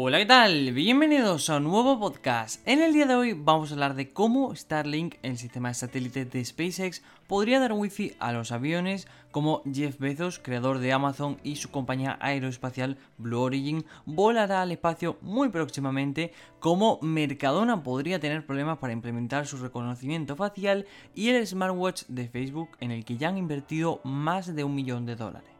Hola, ¿qué tal? Bienvenidos a un nuevo podcast. En el día de hoy vamos a hablar de cómo Starlink, el sistema de satélite de SpaceX, podría dar wifi a los aviones, como Jeff Bezos, creador de Amazon y su compañía aeroespacial Blue Origin, volará al espacio muy próximamente, cómo Mercadona podría tener problemas para implementar su reconocimiento facial y el smartwatch de Facebook en el que ya han invertido más de un millón de dólares.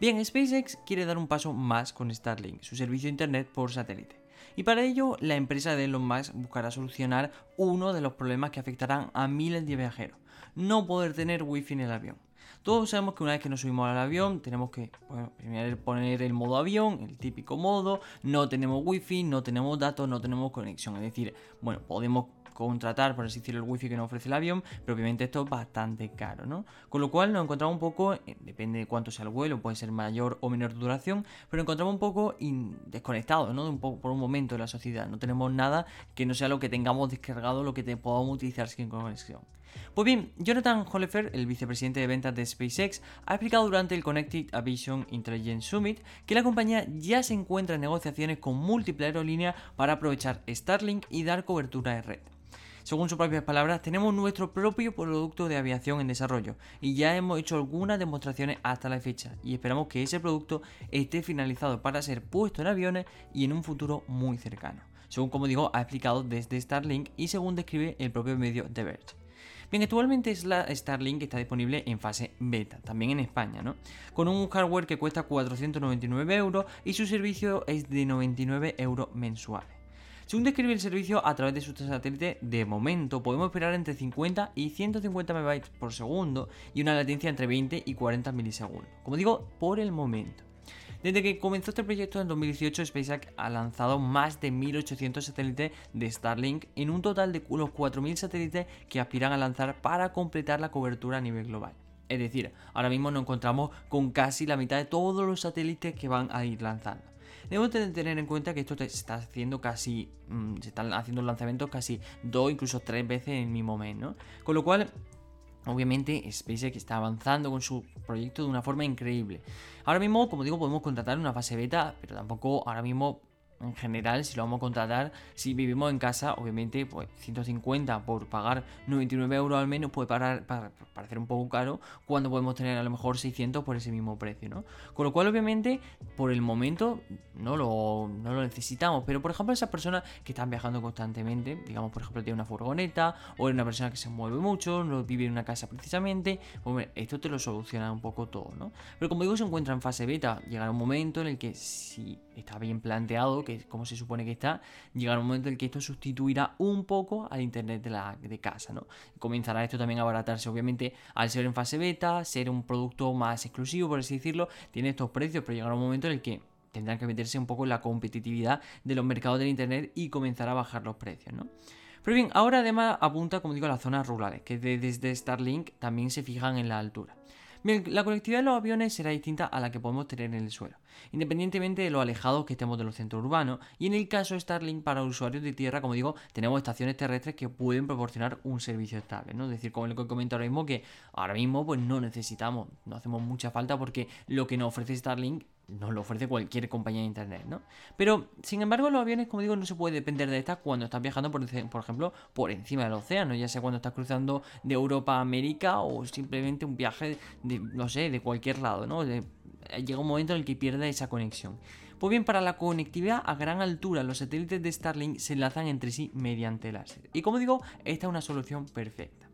Bien, SpaceX quiere dar un paso más con Starlink, su servicio de Internet por satélite. Y para ello, la empresa de Elon Musk buscará solucionar uno de los problemas que afectarán a miles de viajeros, no poder tener wifi en el avión. Todos sabemos que una vez que nos subimos al avión tenemos que primero poner el modo avión, el típico modo, no tenemos wifi, no tenemos datos, no tenemos conexión. Es decir, bueno, podemos contratar, por así decirlo, el wifi que nos ofrece el avión, pero obviamente esto es bastante caro, ¿no? Con lo cual nos encontramos un poco, eh, depende de cuánto sea el vuelo, puede ser mayor o menor duración, pero nos encontramos un poco desconectados, ¿no? un poco, por un momento de la sociedad. No tenemos nada que no sea lo que tengamos descargado, lo que te podamos utilizar sin conexión. Pues bien, Jonathan Holefer, el vicepresidente de ventas de SpaceX, ha explicado durante el Connected Aviation Intelligence Summit que la compañía ya se encuentra en negociaciones con múltiples aerolíneas para aprovechar Starlink y dar cobertura de red. Según sus propias palabras, tenemos nuestro propio producto de aviación en desarrollo y ya hemos hecho algunas demostraciones hasta la fecha y esperamos que ese producto esté finalizado para ser puesto en aviones y en un futuro muy cercano. Según como digo, ha explicado desde Starlink y según describe el propio medio The Verge. Bien, actualmente Starlink está disponible en fase beta, también en España, ¿no? Con un hardware que cuesta 499 euros y su servicio es de 99 euros mensuales. Según describe el servicio a través de su satélite, de momento podemos esperar entre 50 y 150 MB por segundo y una latencia entre 20 y 40 milisegundos. Como digo, por el momento. Desde que comenzó este proyecto en 2018, SpaceX ha lanzado más de 1800 satélites de Starlink en un total de los 4000 satélites que aspiran a lanzar para completar la cobertura a nivel global. Es decir, ahora mismo nos encontramos con casi la mitad de todos los satélites que van a ir lanzando. Debemos tener en cuenta que esto se está haciendo casi, mm, se están haciendo lanzamientos casi dos, incluso tres veces en el mismo mes, ¿no? Con lo cual, Obviamente SpaceX está avanzando con su proyecto de una forma increíble. Ahora mismo, como digo, podemos contratar una fase beta, pero tampoco ahora mismo en general, si lo vamos a contratar, si vivimos en casa, obviamente, pues 150 por pagar 99 euros al menos puede parar, para, parecer un poco caro, cuando podemos tener a lo mejor 600 por ese mismo precio, ¿no? Con lo cual, obviamente, por el momento no lo, no lo necesitamos, pero por ejemplo, esas personas que están viajando constantemente, digamos, por ejemplo, tiene una furgoneta o es una persona que se mueve mucho, no vive en una casa precisamente, pues esto te lo soluciona un poco todo, ¿no? Pero como digo, se encuentra en fase beta, llegará un momento en el que si está bien planteado, que como se supone que está, llegará un momento en el que esto sustituirá un poco al internet de casa, ¿no? Comenzará esto también a abaratarse, obviamente, al ser en fase beta, ser un producto más exclusivo, por así decirlo, tiene estos precios, pero llegará un momento en el que tendrán que meterse un poco en la competitividad de los mercados del internet y comenzar a bajar los precios, ¿no? Pero bien, ahora además apunta, como digo, a las zonas rurales, que desde Starlink también se fijan en la altura. Bien, la conectividad de los aviones será distinta a la que podemos tener en el suelo, independientemente de lo alejados que estemos de los centros urbanos, y en el caso de Starlink para usuarios de tierra, como digo, tenemos estaciones terrestres que pueden proporcionar un servicio estable, ¿no? Es decir, como lo que comento ahora mismo, que ahora mismo pues no necesitamos, no hacemos mucha falta porque lo que nos ofrece Starlink nos lo ofrece cualquier compañía de internet, ¿no? Pero, sin embargo, los aviones, como digo, no se puede depender de estas cuando estás viajando, por, por ejemplo, por encima del océano, ya sea cuando estás cruzando de Europa a América o simplemente un viaje de, no sé, de cualquier lado, ¿no? llega un momento en el que pierde esa conexión. Pues bien, para la conectividad a gran altura, los satélites de Starlink se enlazan entre sí mediante láser. Y como digo, esta es una solución perfecta.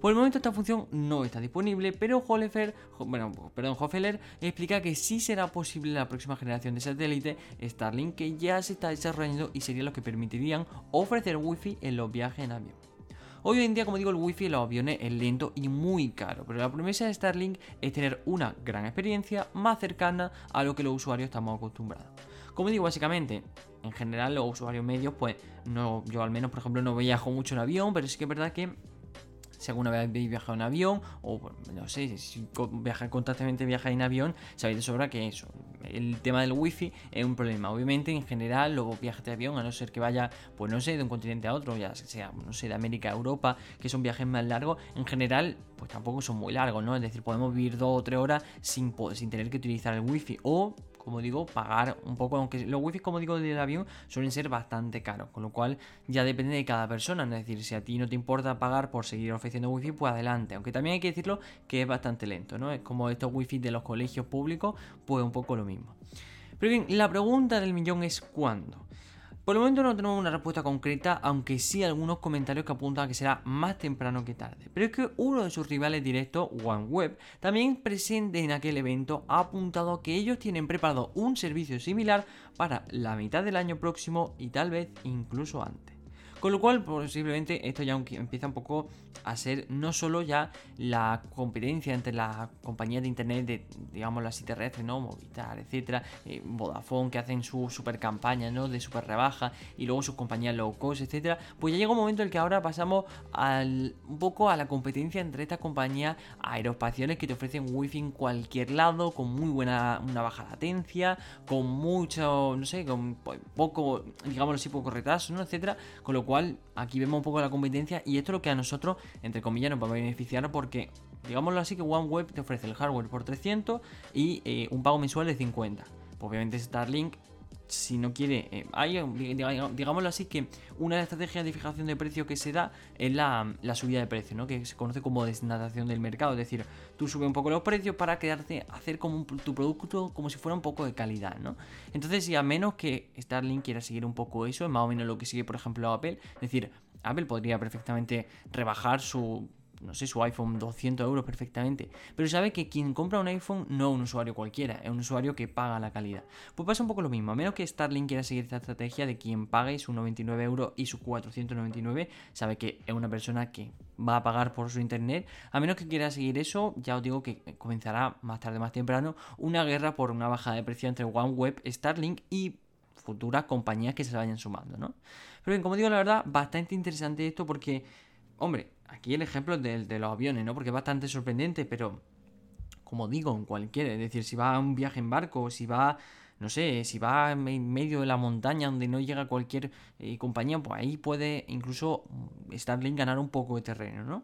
Por el momento esta función no está disponible, pero Holefer, bueno, perdón, Hofeller explica que sí será posible la próxima generación de satélite Starlink que ya se está desarrollando y sería lo que permitirían ofrecer wifi en los viajes en avión. Hoy en día, como digo, el wifi en los aviones es lento y muy caro, pero la promesa de Starlink es tener una gran experiencia más cercana a lo que los usuarios estamos acostumbrados. Como digo, básicamente, en general los usuarios medios, pues no, yo al menos, por ejemplo, no viajo mucho en avión, pero sí que es verdad que si alguna vez habéis viajado en avión, o no sé, si viajáis constantemente viajáis en avión, sabéis de sobra que eso, el tema del wifi es un problema. Obviamente, en general, los viajes de avión, a no ser que vaya, pues no sé, de un continente a otro, ya sea, no sé, de América a Europa, que son viajes más largos, en general, pues tampoco son muy largos, ¿no? Es decir, podemos vivir dos o tres horas sin, sin tener que utilizar el wifi, o como digo, pagar un poco, aunque los wifi, como digo, del avión suelen ser bastante caros, con lo cual ya depende de cada persona, es decir, si a ti no te importa pagar por seguir ofreciendo wifi, pues adelante, aunque también hay que decirlo que es bastante lento, ¿no? Es como estos wifi de los colegios públicos, pues un poco lo mismo. Pero bien, la pregunta del millón es ¿cuándo? Por el momento no tenemos una respuesta concreta, aunque sí algunos comentarios que apuntan a que será más temprano que tarde. Pero es que uno de sus rivales directos, OneWeb, también presente en aquel evento, ha apuntado que ellos tienen preparado un servicio similar para la mitad del año próximo y tal vez incluso antes. Con lo cual, posiblemente esto ya empieza un poco a ser no solo ya la competencia entre las compañías de internet, de, digamos las terrestres, ¿no? Movistar, etcétera, eh, Vodafone, que hacen su super campaña, ¿no? De super rebaja, y luego sus compañías low cost, etcétera. Pues ya llega un momento en el que ahora pasamos al, un poco a la competencia entre estas compañías aeroespaciales que te ofrecen wifi en cualquier lado, con muy buena, una baja latencia, con mucho, no sé, con pues, poco, digamos así, poco retraso, ¿no? Etcétera. Con lo cual aquí vemos un poco la competencia y esto es lo que a nosotros, entre comillas, nos va a beneficiar porque, digámoslo así, que OneWeb te ofrece el hardware por 300 y eh, un pago mensual de 50. obviamente Starlink si no quiere, eh, hay, digámoslo así, que una de las estrategias de fijación de precio que se da es la, subida de precio, ¿no? que se conoce como desnatación del mercado, es decir, tú subes un poco los precios para quedarte, hacer como tu producto como si fuera un poco de calidad, ¿no? Entonces, si a menos que Starlink quiera seguir un poco eso, es más o menos lo que sigue, por ejemplo, Apple, es decir, Apple podría perfectamente rebajar su no sé, su iPhone 200 euros perfectamente. Pero sabe que quien compra un iPhone no es un usuario cualquiera, es un usuario que paga la calidad. Pues pasa un poco lo mismo, a menos que Starlink quiera seguir esta estrategia de quien pague sus 99 euros y sus 499, sabe que es una persona que va a pagar por su internet. A menos que quiera seguir eso, ya os digo que comenzará más tarde, más temprano, una guerra por una bajada de precio entre OneWeb, Starlink y futuras compañías que se vayan sumando, ¿no? Pero bien, como digo, la verdad, bastante interesante esto porque, hombre, aquí el ejemplo de, de los aviones, ¿no? Porque es bastante sorprendente, pero como digo, en cualquiera, es decir, si va a un viaje en barco, si va, no sé, si va en medio de la montaña donde no llega cualquier eh, compañía, pues ahí puede incluso Starlink ganar un poco de terreno, ¿no?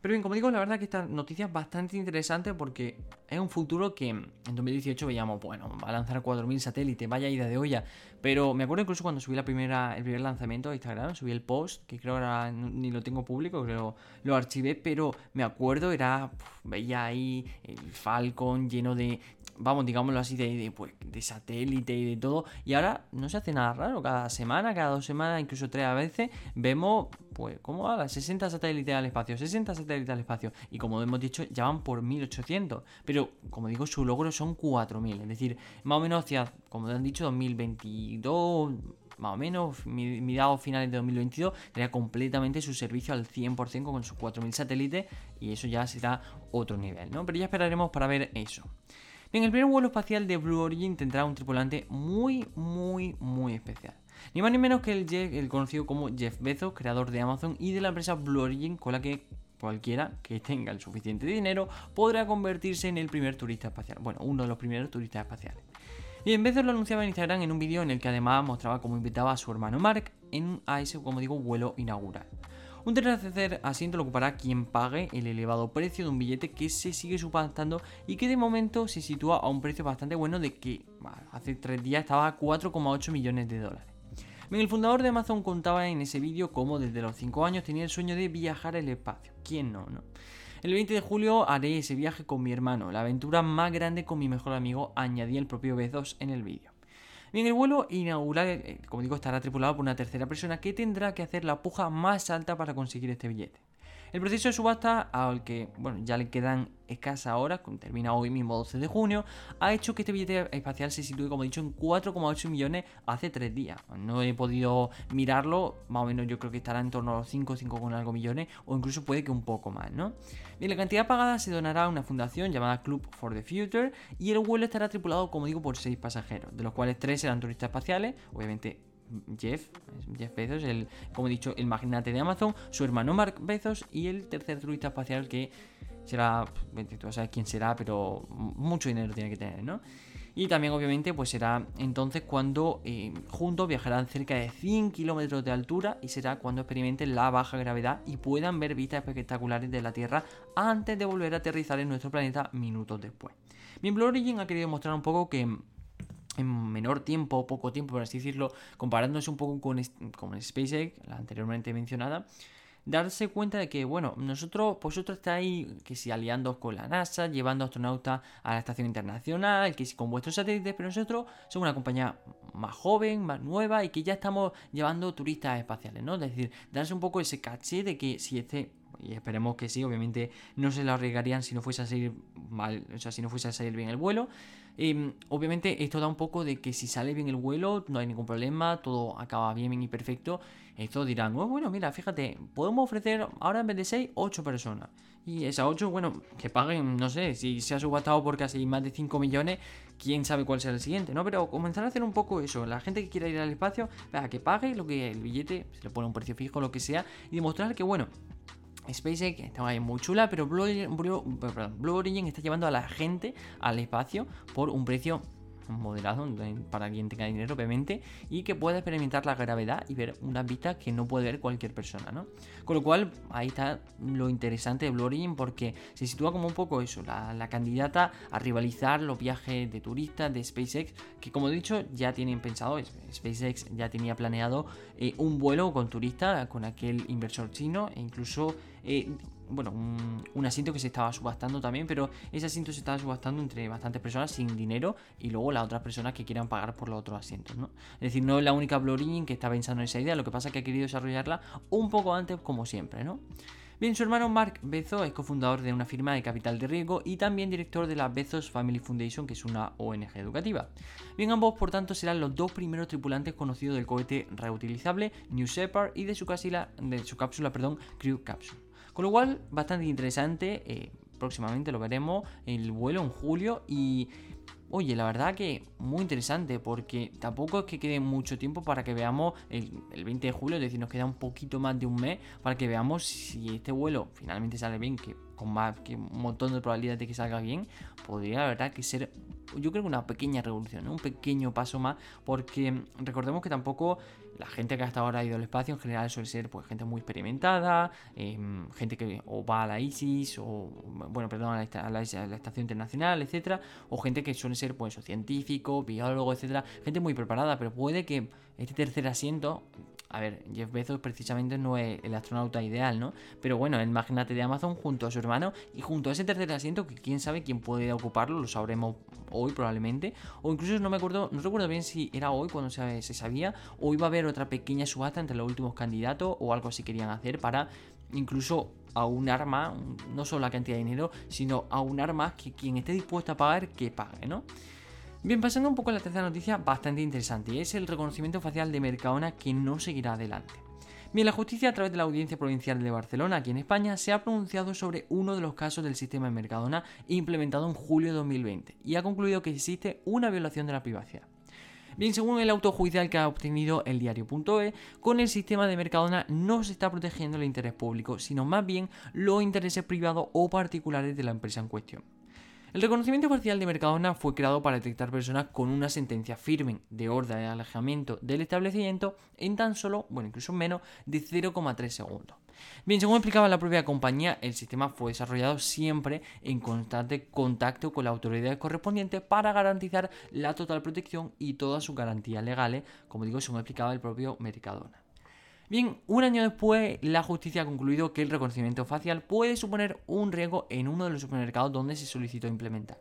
Pero bien, como digo, la verdad que esta noticia es bastante interesante porque es un futuro que en 2018 veíamos, bueno, va a lanzar 4.000 satélites, vaya ida de olla. Pero me acuerdo incluso cuando subí la primera, el primer lanzamiento de Instagram, subí el post, que creo ahora ni lo tengo público, creo lo archivé, pero me acuerdo, era, veía ahí el Falcon lleno de, vamos, digámoslo así, de, pues, de satélite y de todo. Y ahora no se hace nada raro. Cada semana, cada dos semanas, incluso tres veces, vemos, pues, ¿cómo va? 60 satélites al espacio, 60 satélites al espacio. Y como hemos dicho, ya van por 1800. Pero, como digo, su logro son 4000. Es decir, más o menos hacia, como han dicho, 2022 más o menos, mediados finales de 2022, tendría completamente su servicio al 100% con sus 4.000 satélites y eso ya será otro nivel, ¿no? Pero ya esperaremos para ver eso. Bien, el primer vuelo espacial de Blue Origin tendrá un tripulante muy, muy, muy especial. Ni más ni menos que el, el conocido como Jeff Bezos, creador de Amazon y de la empresa Blue Origin, con la que cualquiera que tenga el suficiente dinero podrá convertirse en el primer turista espacial. Bueno, uno de los primeros turistas espaciales. Y Bezos lo anunciaba en Instagram en un vídeo en el que además mostraba cómo invitaba a su hermano Mark en, a ese, como digo, vuelo inaugural. Un tercer asiento lo ocupará quien pague el elevado precio de un billete que se sigue subastando y que de momento se sitúa a un precio bastante bueno de que hace tres días estaba a 4,8 millones de dólares. El fundador de Amazon contaba en ese vídeo cómo desde los 5 años tenía el sueño de viajar al espacio. ¿Quién no, no? El 20 de julio haré ese viaje con mi hermano, la aventura más grande con mi mejor amigo, añadía el propio Bezos en el vídeo. Bien, el vuelo inaugural, eh, como digo, estará tripulado por una tercera persona que tendrá que hacer la puja más alta para conseguir este billete. El proceso de subasta, al que bueno, ya le quedan escasas horas, termina hoy mismo 12 de junio, ha hecho que este billete espacial se sitúe, como he dicho, en 4,8 millones hace 3 días. No he podido mirarlo, más o menos yo creo que estará en torno a los 5, 5 con algo millones, o incluso puede que un poco más, ¿no? Bien, la cantidad pagada se donará a una fundación llamada Club for the Future y el vuelo estará tripulado, como digo, por 6 pasajeros, de los cuales 3 serán turistas espaciales, obviamente Jeff, Jeff Bezos, el, como he dicho, el magnate de Amazon, su hermano Mark Bezos y el tercer turista espacial que será, tú sabes quién será, pero mucho dinero tiene que tener, ¿no? Y también obviamente pues será entonces cuando eh, juntos viajarán cerca de 100 kilómetros de altura y será cuando experimenten la baja gravedad y puedan ver vistas espectaculares de la Tierra antes de volver a aterrizar en nuestro planeta minutos después. Bien, Blue Origin ha querido mostrar un poco que en menor tiempo, poco tiempo, por así decirlo, comparándose un poco con, con SpaceX, la anteriormente mencionada, darse cuenta de que, bueno, nosotros, vosotros estáis, que si aliando con la NASA, llevando astronautas a la Estación Internacional, que si con vuestros satélites, pero nosotros somos una compañía más joven, más nueva y que ya estamos llevando turistas espaciales, ¿no? Es decir, darse un poco ese caché de que si este y esperemos que sí, obviamente no se lo arriesgarían si no fuese a salir o sea, si no fuese a salir bien el vuelo. Em, obviamente esto da un poco de que si sale bien el vuelo, no hay ningún problema, todo acaba bien y perfecto. Esto dirán, oh, bueno, mira, fíjate, podemos ofrecer ahora en vez de 6, 8 personas. Y esas 8, bueno, que paguen, no sé, si se ha subastado por casi más de 5 millones, quién sabe cuál será el siguiente, ¿no? Pero comenzar a hacer un poco eso, la gente que quiera ir al espacio, para que pague lo que el billete, se le pone un precio fijo, lo que sea, y demostrar que, bueno, SpaceX está muy chula, pero Blue Origin, está llevando a la gente al espacio por un precio moderado para quien tenga dinero, obviamente, y que pueda experimentar la gravedad y ver una vista que no puede ver cualquier persona, ¿no? Con lo cual, ahí está lo interesante de Blue Origin porque se sitúa como un poco eso, la, candidata a rivalizar los viajes de turistas de SpaceX, que como he dicho, ya tienen pensado, SpaceX ya tenía planeado eh, un vuelo con turistas, con aquel inversor chino, e incluso eh, bueno, un, asiento que se estaba subastando también, pero ese asiento se estaba subastando entre bastantes personas sin dinero y luego las otras personas que quieran pagar por los otros asientos, ¿no? Es decir, no es la única Blue que está pensando en esa idea, lo que pasa es que ha querido desarrollarla un poco antes como siempre, ¿no? Bien, su hermano Mark Bezos es cofundador de una firma de capital de riesgo y también director de la Bezos Family Foundation, que es una ONG educativa. Bien, ambos por tanto serán los dos primeros tripulantes conocidos del cohete reutilizable New Shepard y de su, cápsula, de su cápsula, perdón, Crew Capsule. Con lo cual, bastante interesante. Eh, próximamente lo veremos. El vuelo en julio. Y Oye, la verdad que muy interesante porque tampoco es que quede mucho tiempo para que veamos el, 20 de julio, es decir, nos queda un poquito más de un mes para que veamos si este vuelo finalmente sale bien, que con más que un montón de probabilidades de que salga bien, podría la verdad que ser yo creo que una pequeña revolución, un pequeño paso más, porque recordemos que tampoco la gente que hasta ahora ha ido al espacio en general suele ser pues gente muy experimentada, em, gente que o va a la ISIS, o bueno, perdón, a la, Estación Internacional, etcétera, o gente que suele ser pues científico, biólogo, etcétera, gente muy preparada, pero puede que este tercer asiento a ver, Jeff Bezos precisamente no es el astronauta ideal, ¿no? Pero bueno, el magnate de Amazon junto a su hermano y junto a ese tercer asiento que quién sabe quién puede ocuparlo, lo sabremos hoy probablemente. O incluso no me acuerdo, no recuerdo bien si era hoy cuando se, sabía o iba a haber otra pequeña subasta entre los últimos candidatos o algo así querían hacer para incluso a un arma, no solo la cantidad de dinero, sino a un arma que quien esté dispuesto a pagar, que pague, ¿no? Bien, pasando un poco a la tercera noticia, bastante interesante, es el reconocimiento facial de Mercadona que no seguirá adelante. Bien, la justicia a través de la Audiencia Provincial de Barcelona, aquí en España, se ha pronunciado sobre uno de los casos del sistema de Mercadona implementado en julio de 2020 y ha concluido que existe una violación de la privacidad. Bien, según el auto judicial que ha obtenido el diario.e, con el sistema de Mercadona no se está protegiendo el interés público, sino más bien los intereses privados o particulares de la empresa en cuestión. El reconocimiento parcial de Mercadona fue creado para detectar personas con una sentencia firme de orden de alejamiento del establecimiento en tan solo, bueno, incluso menos de 0,3 segundos. Bien, según explicaba la propia compañía, el sistema fue desarrollado siempre en constante contacto con la autoridad correspondiente para garantizar la total protección y todas sus garantías legales, como digo, según explicaba el propio Mercadona. Bien, un año después, la justicia ha concluido que el reconocimiento facial puede suponer un riesgo en uno de los supermercados donde se solicitó implementar.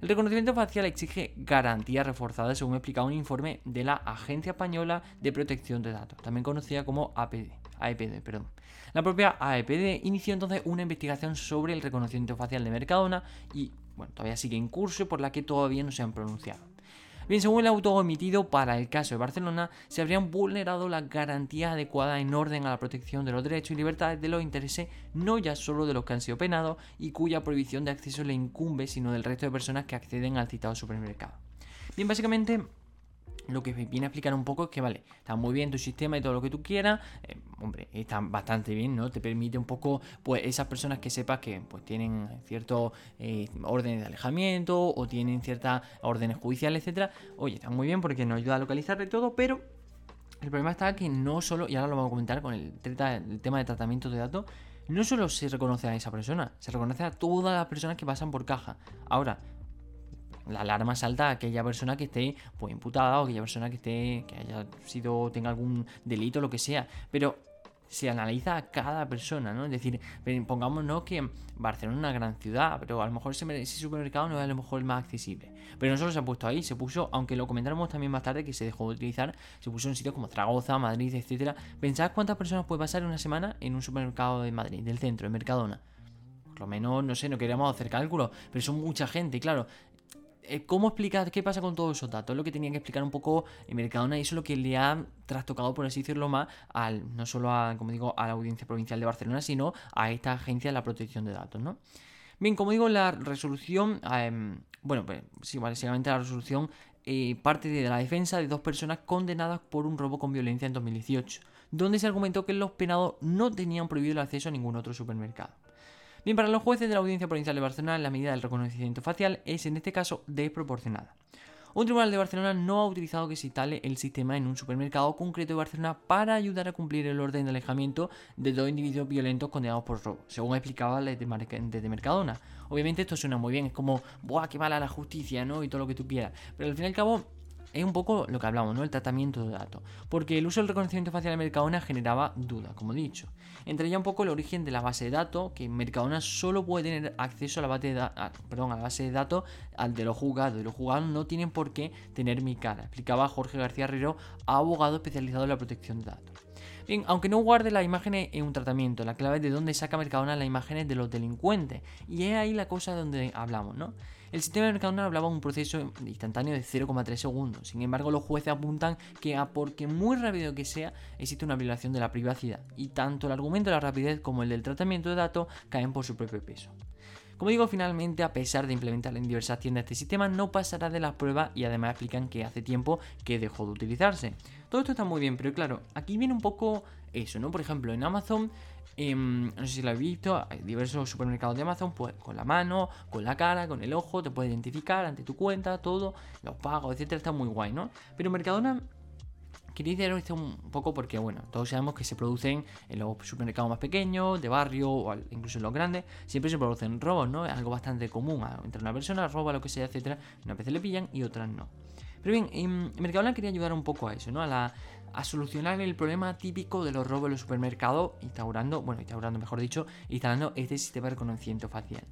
El reconocimiento facial exige garantías reforzadas, según explica un informe de la Agencia Española de Protección de Datos, también conocida como APD, AEPD. La propia AEPD inició entonces una investigación sobre el reconocimiento facial de Mercadona y, bueno, todavía sigue en curso por la que todavía no se han pronunciado. Bien, según el auto emitido para el caso de Barcelona, se habrían vulnerado las garantías adecuadas en orden a la protección de los derechos y libertades de los intereses no ya solo de los que han sido penados y cuya prohibición de acceso le incumbe, sino del resto de personas que acceden al citado supermercado. Bien, básicamente lo que viene a explicar un poco es que, vale, está muy bien tu sistema y todo lo que tú quieras, eh, hombre, está bastante bien, ¿no? Te permite un poco, pues, esas personas que sepas que, pues, tienen ciertos eh, órdenes de alejamiento o tienen ciertas órdenes judiciales, etcétera. Oye, está muy bien porque nos ayuda a localizarle todo, pero el problema está que no solo, y ahora lo vamos a comentar con el, el tema de tratamiento de datos, no solo se reconoce a esa persona, se reconoce a todas las personas que pasan por caja. Ahora, la alarma salta a aquella persona que esté pues imputada o aquella persona que esté que haya sido tenga algún delito lo que sea pero se analiza a cada persona, ¿no? Es decir, pongámonos que Barcelona es una gran ciudad, pero a lo mejor ese, supermercado no es a lo mejor el más accesible. Pero no solo se ha puesto ahí, se puso, aunque lo comentáramos también más tarde que se dejó de utilizar, se puso en sitios como Zaragoza, Madrid, etcétera. ¿Pensáis cuántas personas puede pasar una semana en un supermercado de Madrid, del centro, en Mercadona? Por lo menos, no sé, no queríamos hacer cálculos, pero son mucha gente, claro. Eh, ¿Cómo explicar qué pasa con todos esos datos? Es lo que tenía que explicar un poco Mercadona y eso es lo que le ha trastocado, por así decirlo, más al, no solo a, como digo, a la Audiencia Provincial de Barcelona, sino a esta agencia de la protección de datos, ¿no? Bien, como digo, la resolución, em, bueno, pues sí, básicamente la resolución eh, parte de la defensa de dos personas condenadas por un robo con violencia en 2018, donde se argumentó que los penados no tenían prohibido el acceso a ningún otro supermercado. Bien, para los jueces de la Audiencia Provincial de Barcelona, la medida del reconocimiento facial es en este caso desproporcionada. Un tribunal de Barcelona no ha utilizado que se instale el sistema en un supermercado concreto de Barcelona para ayudar a cumplir el orden de alejamiento de dos individuos violentos condenados por robo, según explicaba desde Mercadona. Obviamente esto suena muy bien, es como, ¡buah, qué mala la justicia, ¿no? Y todo lo que tú quieras. Pero al fin y al cabo, es un poco lo que hablamos, ¿no? El tratamiento de datos. Porque el uso del reconocimiento facial en Mercadona generaba dudas, como he dicho. Entre un poco el origen de la base de datos, que Mercadona solo puede tener acceso a la base de, perdón, a la base de datos al de los juzgados. Y los juzgados no tienen por qué tener mi cara, explicaba Jorge García Herrero, abogado especializado en la protección de datos. Bien, aunque no guarde las imágenes en un tratamiento, la clave es de dónde saca Mercadona las imágenes de los delincuentes. Y es ahí la cosa de donde hablamos, ¿no? El sistema de Mercadona hablaba de un proceso instantáneo de 0,3 segundos. Sin embargo, los jueces apuntan que a porque muy rápido que sea, existe una violación de la privacidad. Y tanto el argumento de la rapidez como el del tratamiento de datos caen por su propio peso. Como digo, finalmente, a pesar de implementar en diversas tiendas este sistema, no pasará de las pruebas y además explican que hace tiempo que dejó de utilizarse. Todo esto está muy bien, pero claro, aquí viene un poco eso, ¿no? Por ejemplo, en Amazon Em, no sé si lo habéis visto, hay diversos supermercados de Amazon, pues con la mano, con la cara, con el ojo, te puede identificar ante tu cuenta, todo, los pagos, etcétera, está muy guay, ¿no? Pero Mercadona quería decir esto un poco porque, bueno, todos sabemos que se producen en los supermercados más pequeños, de barrio o incluso en los grandes, siempre se producen robos, ¿no? Es algo bastante común. Entre una persona roba lo que sea, etcétera, una vez le pillan y otras no. Pero bien, en Mercadona quería ayudar un poco a eso, ¿no? A a solucionar el problema típico de los robos en los supermercados, instaurando, bueno, instaurando mejor dicho, instalando este sistema de reconocimiento facial.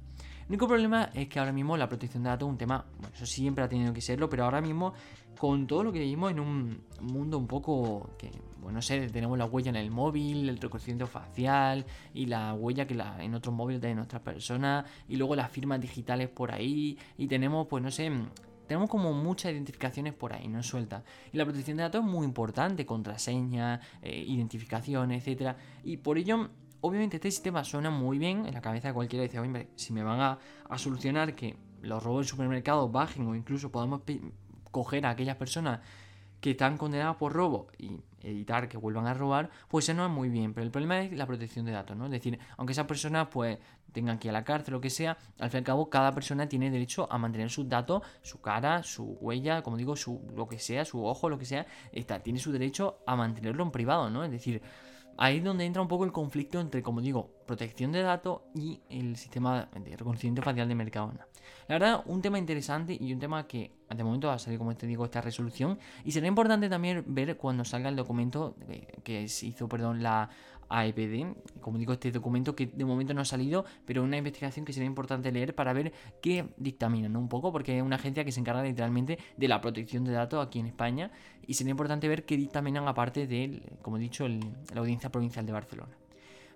El único problema es que ahora mismo la protección de datos es un tema, bueno, eso siempre ha tenido que serlo, pero ahora mismo con todo lo que vivimos en un mundo un poco que, bueno, no sé, tenemos la huella en el móvil, el reconocimiento facial y la huella que en otros móviles de nuestras personas y luego las firmas digitales por ahí y tenemos, pues no sé, tenemos como muchas identificaciones por ahí, no suelta. Y la protección de datos es muy importante, contraseña, eh, identificación, etcétera. Y por ello, obviamente este sistema suena muy bien en la cabeza de cualquiera. Dice, hombre, si me van a, solucionar que los robos en supermercados bajen o incluso podamos coger a aquellas personas que están condenadas por robo y evitar que vuelvan a robar, pues eso no es muy bien. Pero el problema es la protección de datos, ¿no? Es decir, aunque esas personas pues tengan que ir a la cárcel o lo que sea, al fin y al cabo cada persona tiene derecho a mantener sus datos, su cara, su huella, como digo, su lo que sea, su ojo, lo que sea, está, tiene su derecho a mantenerlo en privado, ¿no? Es decir, ahí es donde entra un poco el conflicto entre, como digo, protección de datos y el sistema de reconocimiento facial de Mercadona. La verdad, un tema interesante y un tema que de momento va a salir, como te digo, esta resolución. Y será importante también ver cuando salga el documento que se hizo, perdón, la AEPD, como digo, este documento que de momento no ha salido, pero una investigación que será importante leer para ver qué dictaminan un poco, porque es una agencia que se encarga literalmente de la protección de datos aquí en España y será importante ver qué dictaminan aparte de, como he dicho, la Audiencia Provincial de Barcelona.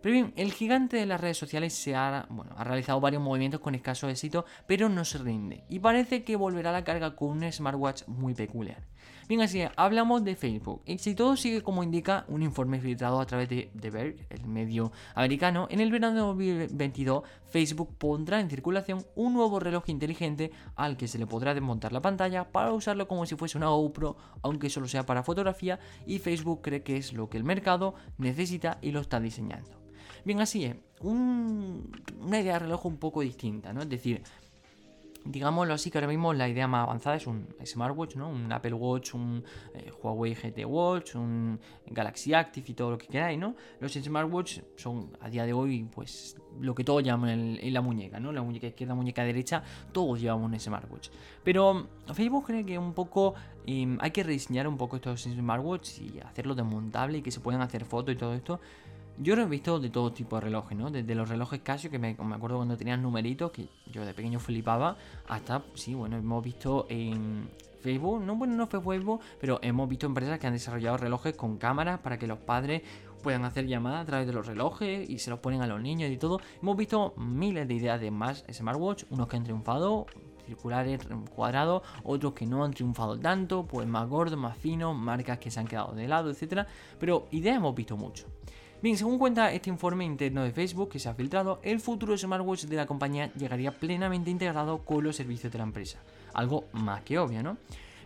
Pero bien, el gigante de las redes sociales se ha, bueno, ha realizado varios movimientos con escaso éxito, pero no se rinde. Y parece que volverá a la carga con un smartwatch muy peculiar. Bien, así hablamos de Facebook. Y si todo sigue como indica un informe filtrado a través de The Verge, el medio americano, en el verano de 2022 Facebook pondrá en circulación un nuevo reloj inteligente al que se le podrá desmontar la pantalla para usarlo como si fuese una GoPro, aunque solo sea para fotografía, y Facebook cree que es lo que el mercado necesita y lo está diseñando. Bien, así es. una idea de reloj un poco distinta, ¿no? Es decir, digámoslo así, que ahora mismo la idea más avanzada es un smartwatch, ¿no? Un Apple Watch, un eh, Huawei GT Watch, un Galaxy Active y todo lo que queráis, ¿no? Los smartwatch son a día de hoy, pues, lo que todos llaman en, la muñeca, ¿no? La muñeca izquierda, muñeca derecha, todos llevamos un smartwatch. Pero Facebook cree que un poco em, hay que rediseñar un poco estos smartwatch y hacerlo desmontable y que se puedan hacer fotos y todo esto. Yo lo he visto de todo tipo de relojes, ¿no? Desde los relojes Casio, que me, acuerdo cuando tenían numeritos, que yo de pequeño flipaba, hasta, sí, bueno, hemos visto en Facebook, no, bueno, no fue Facebook, pero hemos visto empresas que han desarrollado relojes con cámaras para que los padres puedan hacer llamadas a través de los relojes y se los ponen a los niños y todo. Hemos visto miles de ideas de más smartwatch, unos que han triunfado, circulares, cuadrados, otros que no han triunfado tanto, pues más gordos, más finos, marcas que se han quedado de lado, etcétera. Pero ideas hemos visto mucho. Bien, según cuenta este informe interno de Facebook que se ha filtrado, el futuro smartwatch de la compañía llegaría plenamente integrado con los servicios de la empresa. Algo más que obvio, ¿no?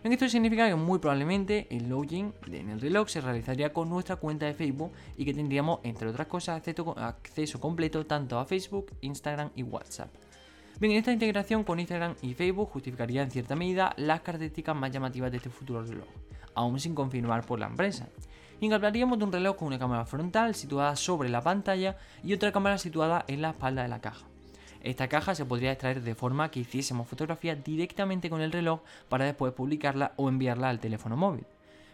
Esto significa que muy probablemente el login en el reloj se realizaría con nuestra cuenta de Facebook y que tendríamos, entre otras cosas, acceso completo tanto a Facebook, Instagram y WhatsApp. Bien, esta integración con Instagram y Facebook justificaría en cierta medida las características más llamativas de este futuro reloj, aún sin confirmar por la empresa y hablaríamos de un reloj con una cámara frontal situada sobre la pantalla y otra cámara situada en la espalda de la caja. Esta caja se podría extraer de forma que hiciésemos fotografía directamente con el reloj para después publicarla o enviarla al teléfono móvil.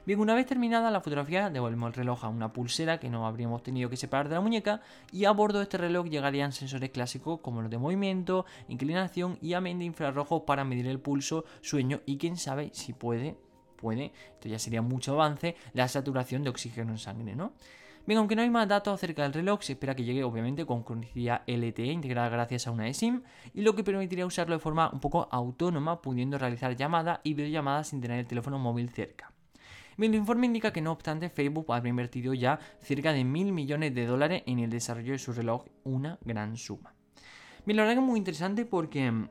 Bien, una vez terminada la fotografía, devolvemos el reloj a una pulsera que no habríamos tenido que separar de la muñeca y a bordo de este reloj llegarían sensores clásicos como los de movimiento, inclinación y amén de infrarrojos para medir el pulso, sueño y quién sabe si puede puede, esto ya sería mucho avance, la saturación de oxígeno en sangre, ¿no? Bien, aunque no hay más datos acerca del reloj, se espera que llegue obviamente con conectividad LTE integrada gracias a una eSIM y lo que permitiría usarlo de forma un poco autónoma, pudiendo realizar llamadas y videollamadas sin tener el teléfono móvil cerca. Bien, el informe indica que no obstante Facebook habría invertido ya cerca de mil millones de dólares en el desarrollo de su reloj, una gran suma. Bien, la verdad que es muy interesante porque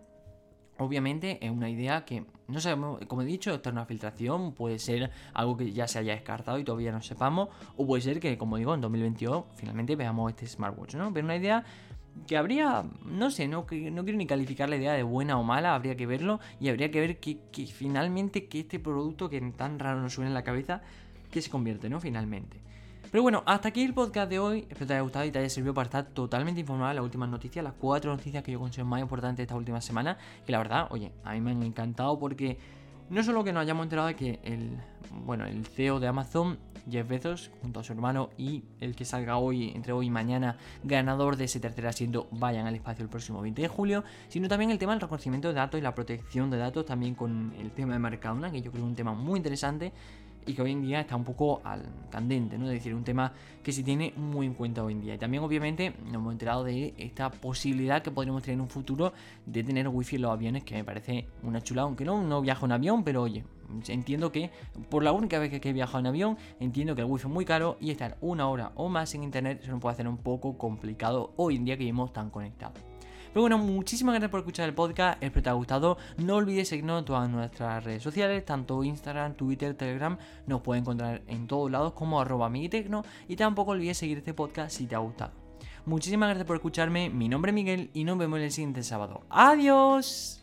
obviamente es una idea que no sabemos, como he dicho, esta es una filtración, puede ser algo que ya se haya descartado y todavía no sepamos, o puede ser que, como digo, en 2022 finalmente veamos este smartwatch, ¿no? Pero una idea que habría, no sé, no, no quiero ni calificar la idea de buena o mala, habría que verlo y habría que ver que, finalmente que este producto que tan raro nos suena en la cabeza, que se convierte, ¿no? Finalmente. Pero bueno, hasta aquí el podcast de hoy. Espero que te haya gustado y te haya servido para estar totalmente informado de las últimas noticias, las cuatro noticias que yo considero más importantes de esta última semana. Y la verdad, oye, a mí me han encantado porque no solo que nos hayamos enterado de que el, bueno, el CEO de Amazon, Jeff Bezos, junto a su hermano y el que salga hoy, entre hoy y mañana, ganador de ese tercer asiento, vayan al espacio el próximo 20 de julio, sino también el tema del reconocimiento de datos y la protección de datos, también con el tema de Mercadona, que yo creo que es un tema muy interesante y que hoy en día está un poco al candente, ¿no? Es decir, un tema que se tiene muy en cuenta hoy en día. Y también, obviamente, nos hemos enterado de esta posibilidad que podríamos tener en un futuro de tener wifi en los aviones, que me parece una chula, aunque no, no viajo en avión, pero oye, entiendo que por la única vez que he viajado en avión, entiendo que el wifi es muy caro y estar una hora o más en internet se nos puede hacer un poco complicado hoy en día que vivimos tan conectados. Pero bueno, muchísimas gracias por escuchar el podcast, espero te haya gustado. No olvides seguirnos en todas nuestras redes sociales, tanto Instagram, Twitter, Telegram. Nos puedes encontrar en todos lados como arroba y tampoco olvides seguir este podcast si te ha gustado. Muchísimas gracias por escucharme, mi nombre es Miguel y nos vemos el siguiente sábado. ¡Adiós!